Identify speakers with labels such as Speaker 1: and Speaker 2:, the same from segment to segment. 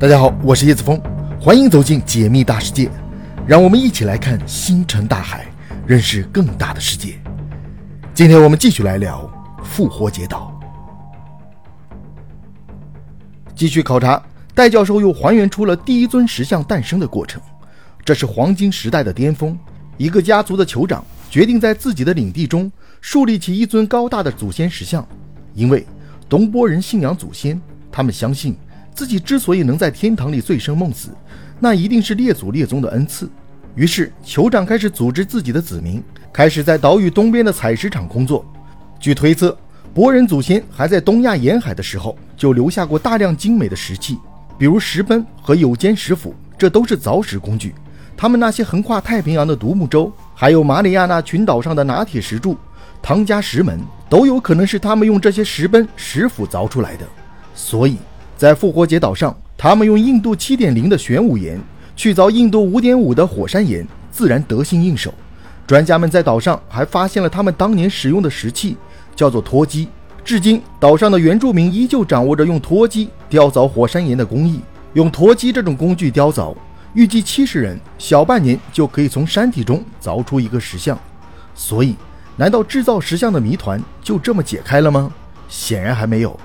Speaker 1: 大家好，我是叶子峰，欢迎走进解密大世界，让我们一起来看星辰大海，认识更大的世界。今天我们继续来聊复活节岛。继续考察，戴教授又还原出了第一尊石像诞生的过程。这是黄金时代的巅峰，一个家族的酋长决定在自己的领地中树立起一尊高大的祖先石像，因为东波人信仰祖先，他们相信。自己之所以能在天堂里醉生梦死，那一定是列祖列宗的恩赐。于是，酋长开始组织自己的子民，开始在岛屿东边的采石场工作。据推测，博人祖先还在东亚沿海的时候就留下过大量精美的石器，比如石奔和有尖石斧，这都是凿石工具。他们那些横跨太平洋的独木舟，还有马里亚纳群岛上的拿铁石柱、唐家石门，都有可能是他们用这些石奔、石斧凿出来的。所以。在复活节岛上，他们用印度七点零的玄武岩去凿印度五点五的火山岩，自然得心应手。专家们在岛上还发现了他们当年使用的石器，叫做脱机。至今，岛上的原住民依旧掌握着用脱机雕凿火山岩的工艺。用脱机这种工具雕凿，预计七十人小半年就可以从山体中凿出一个石像。所以，难道制造石像的谜团就这么解开了吗？显然还没有。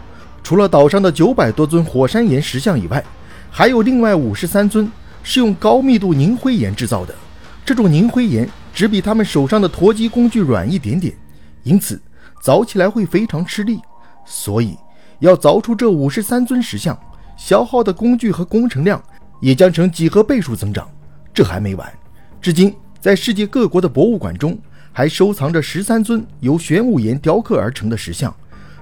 Speaker 1: 除了岛上的九百多尊火山岩石像以外，还有另外五十三尊是用高密度凝灰岩制造的。这种凝灰岩只比他们手上的驼机工具软一点点，因此凿起来会非常吃力。所以，要凿出这五十三尊石像，消耗的工具和工程量也将成几何倍数增长。这还没完，至今在世界各国的博物馆中还收藏着十三尊由玄武岩雕刻而成的石像。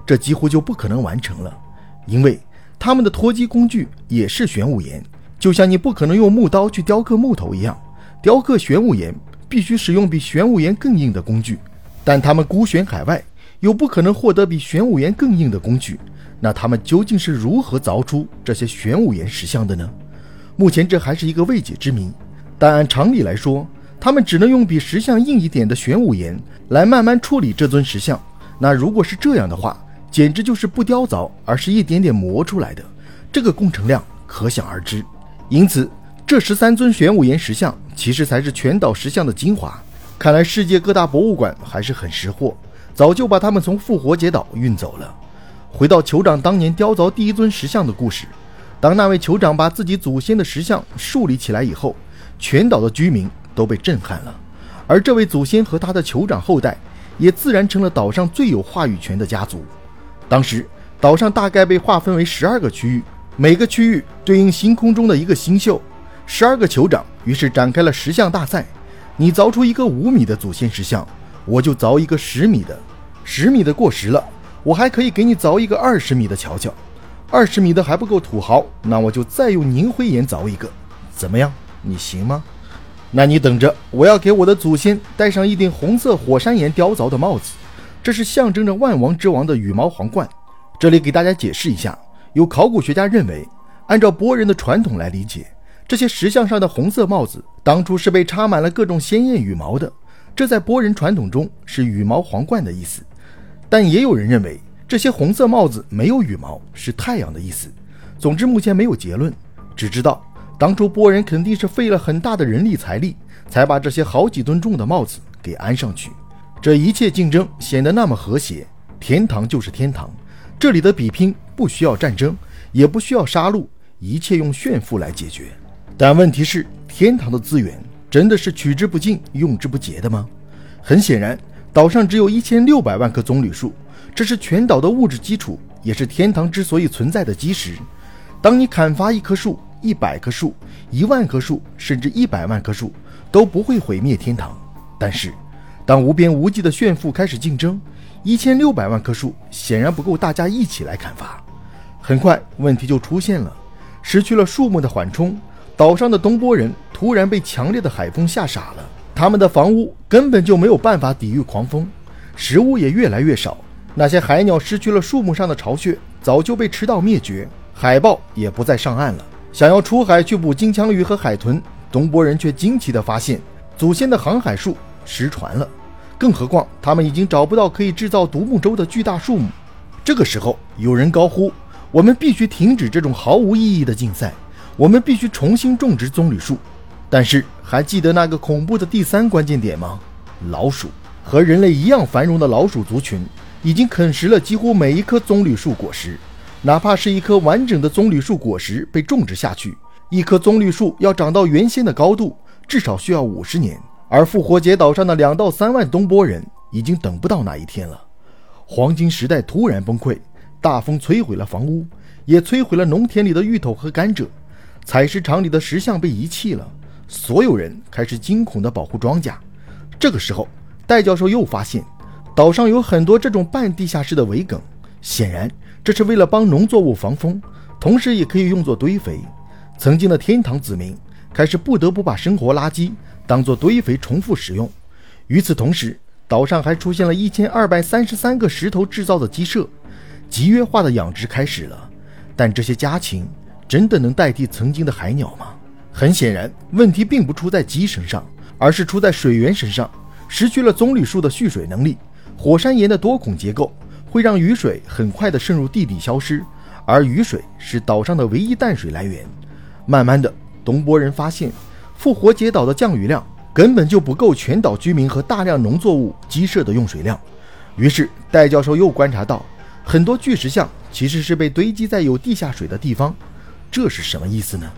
Speaker 1: 这几乎就不可能完成了，因为他们的脱机工具也是玄武岩，就像你不可能用木刀去雕刻木头一样，雕刻玄武岩必须使用比玄武岩更硬的工具。但他们孤悬海外，又不可能获得比玄武岩更硬的工具，那他们究竟是如何凿出这些玄武岩石像的呢？目前这还是一个未解之谜。但按常理来说，他们只能用比石像硬一点的玄武岩来慢慢处理这尊石像。那如果是这样的话，简直就是不雕凿，而是一点点磨出来的，这个工程量可想而知。因此，这十三尊玄武岩石像其实才是全岛石像的精华。看来世界各大博物馆还是很识货，早就把他们从复活节岛运走了。回到酋长当年雕凿第一尊石像的故事，当那位酋长把自己祖先的石像树立起来以后，全岛的居民都被震撼了。而这位祖先和他的酋长后代，也自然成了岛上最有话语权的家族。当时，岛上大概被划分为十二个区域，每个区域对应星空中的一个星宿。十二个酋长于是展开了石像大赛：你凿出一个五米的祖先石像，我就凿一个十米的；十米的过时了，我还可以给你凿一个二十米的瞧瞧；二十米的还不够土豪，那我就再用凝灰岩凿一个。怎么样？你行吗？那你等着，我要给我的祖先戴上一顶红色火山岩雕凿的帽子。这是象征着万王之王的羽毛皇冠。这里给大家解释一下：有考古学家认为，按照博人的传统来理解，这些石像上的红色帽子当初是被插满了各种鲜艳羽毛的。这在博人传统中是羽毛皇冠的意思。但也有人认为，这些红色帽子没有羽毛，是太阳的意思。总之，目前没有结论，只知道当初波人肯定是费了很大的人力财力，才把这些好几吨重的帽子给安上去。这一切竞争显得那么和谐，天堂就是天堂。这里的比拼不需要战争，也不需要杀戮，一切用炫富来解决。但问题是，天堂的资源真的是取之不尽、用之不竭的吗？很显然，岛上只有一千六百万棵棕榈树，这是全岛的物质基础，也是天堂之所以存在的基石。当你砍伐一棵树、一百棵树、一万棵树，甚至一百万棵树，都不会毁灭天堂。但是，当无边无际的炫富开始竞争，一千六百万棵树显然不够大家一起来砍伐。很快，问题就出现了：失去了树木的缓冲，岛上的东波人突然被强烈的海风吓傻了。他们的房屋根本就没有办法抵御狂风，食物也越来越少。那些海鸟失去了树木上的巢穴，早就被吃到灭绝。海豹也不再上岸了。想要出海去捕金枪鱼和海豚，东波人却惊奇地发现，祖先的航海术。失传了，更何况他们已经找不到可以制造独木舟的巨大树木。这个时候，有人高呼：“我们必须停止这种毫无意义的竞赛！我们必须重新种植棕榈树。但是，还记得那个恐怖的第三关键点吗？老鼠和人类一样繁荣的老鼠族群，已经啃食了几乎每一棵棕榈树果实。哪怕是一棵完整的棕榈树果实被种植下去，一棵棕榈树要长到原先的高度，至少需要五十年。而复活节岛上的两到三万东波人，已经等不到那一天了。黄金时代突然崩溃，大风摧毁了房屋，也摧毁了农田里的芋头和甘蔗，采石场里的石像被遗弃了。所有人开始惊恐地保护庄稼。这个时候，戴教授又发现，岛上有很多这种半地下室的围埂，显然这是为了帮农作物防风，同时也可以用作堆肥。曾经的天堂子民开始不得不把生活垃圾当做堆肥重复使用。与此同时，岛上还出现了一千二百三十三个石头制造的鸡舍，集约化的养殖开始了。但这些家禽真的能代替曾经的海鸟吗？很显然，问题并不出在鸡身上，而是出在水源身上。失去了棕榈树的蓄水能力，火山岩的多孔结构会让雨水很快地渗入地底消失，而雨水是岛上的唯一淡水来源。慢慢的，东波人发现，复活节岛的降雨量根本就不够全岛居民和大量农作物鸡舍的用水量。于是，戴教授又观察到，很多巨石像其实是被堆积在有地下水的地方。这是什么意思呢？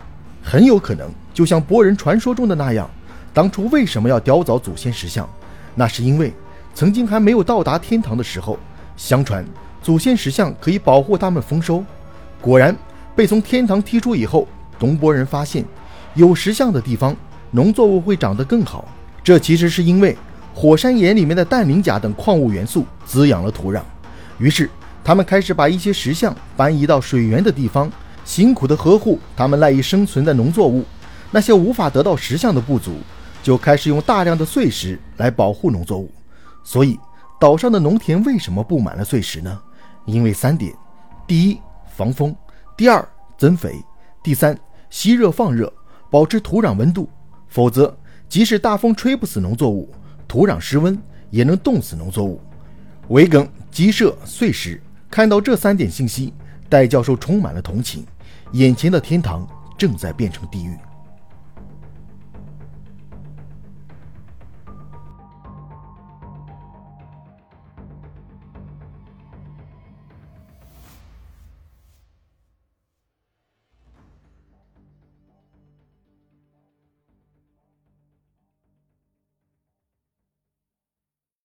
Speaker 1: 很有可能就像波人传说中的那样，当初为什么要雕凿祖先石像？那是因为曾经还没有到达天堂的时候，相传祖先石像可以保护他们丰收。果然，被从天堂踢出以后，东波人发现有石像的地方，农作物会长得更好。这其实是因为火山岩里面的氮磷钾等矿物元素滋养了土壤。于是，他们开始把一些石像搬移到水源的地方。辛苦地呵护他们赖以生存的农作物，那些无法得到石像的部族就开始用大量的碎石来保护农作物。所以，岛上的农田为什么布满了碎石呢？因为三点：第一，防风；第二，增肥；第三，吸热放热，保持土壤温度。否则，即使大风吹不死农作物，土壤失温也能冻死农作物。围埂、鸡舍、碎石，看到这三点信息，戴教授充满了同情。眼前的天堂正在变成地狱。